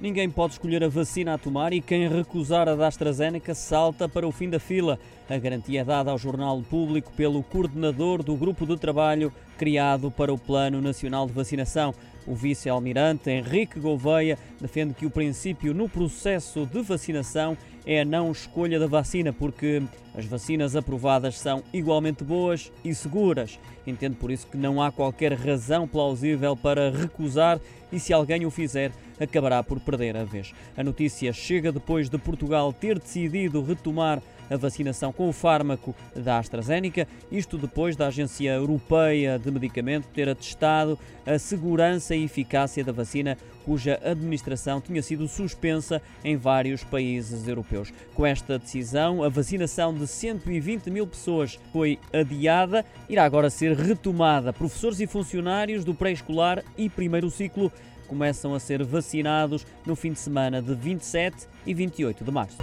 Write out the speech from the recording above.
Ninguém pode escolher a vacina a tomar e quem recusar a da AstraZeneca salta para o fim da fila. A garantia é dada ao Jornal Público pelo coordenador do grupo de trabalho criado para o Plano Nacional de Vacinação. O vice-almirante Henrique Gouveia defende que o princípio no processo de vacinação é a não escolha da vacina, porque as vacinas aprovadas são igualmente boas e seguras. Entende por isso que não há qualquer razão plausível para recusar e, se alguém o fizer, acabará por perder a vez. A notícia chega depois de Portugal ter decidido retomar a vacinação com o fármaco da AstraZeneca, isto depois da Agência Europeia de Medicamento ter atestado a segurança e eficácia da vacina, cuja administração tinha sido suspensa em vários países europeus. Com esta decisão, a vacinação de 120 mil pessoas foi adiada, irá agora ser retomada. Professores e funcionários do pré-escolar e primeiro ciclo começam a ser vacinados no fim de semana de 27 e 28 de março.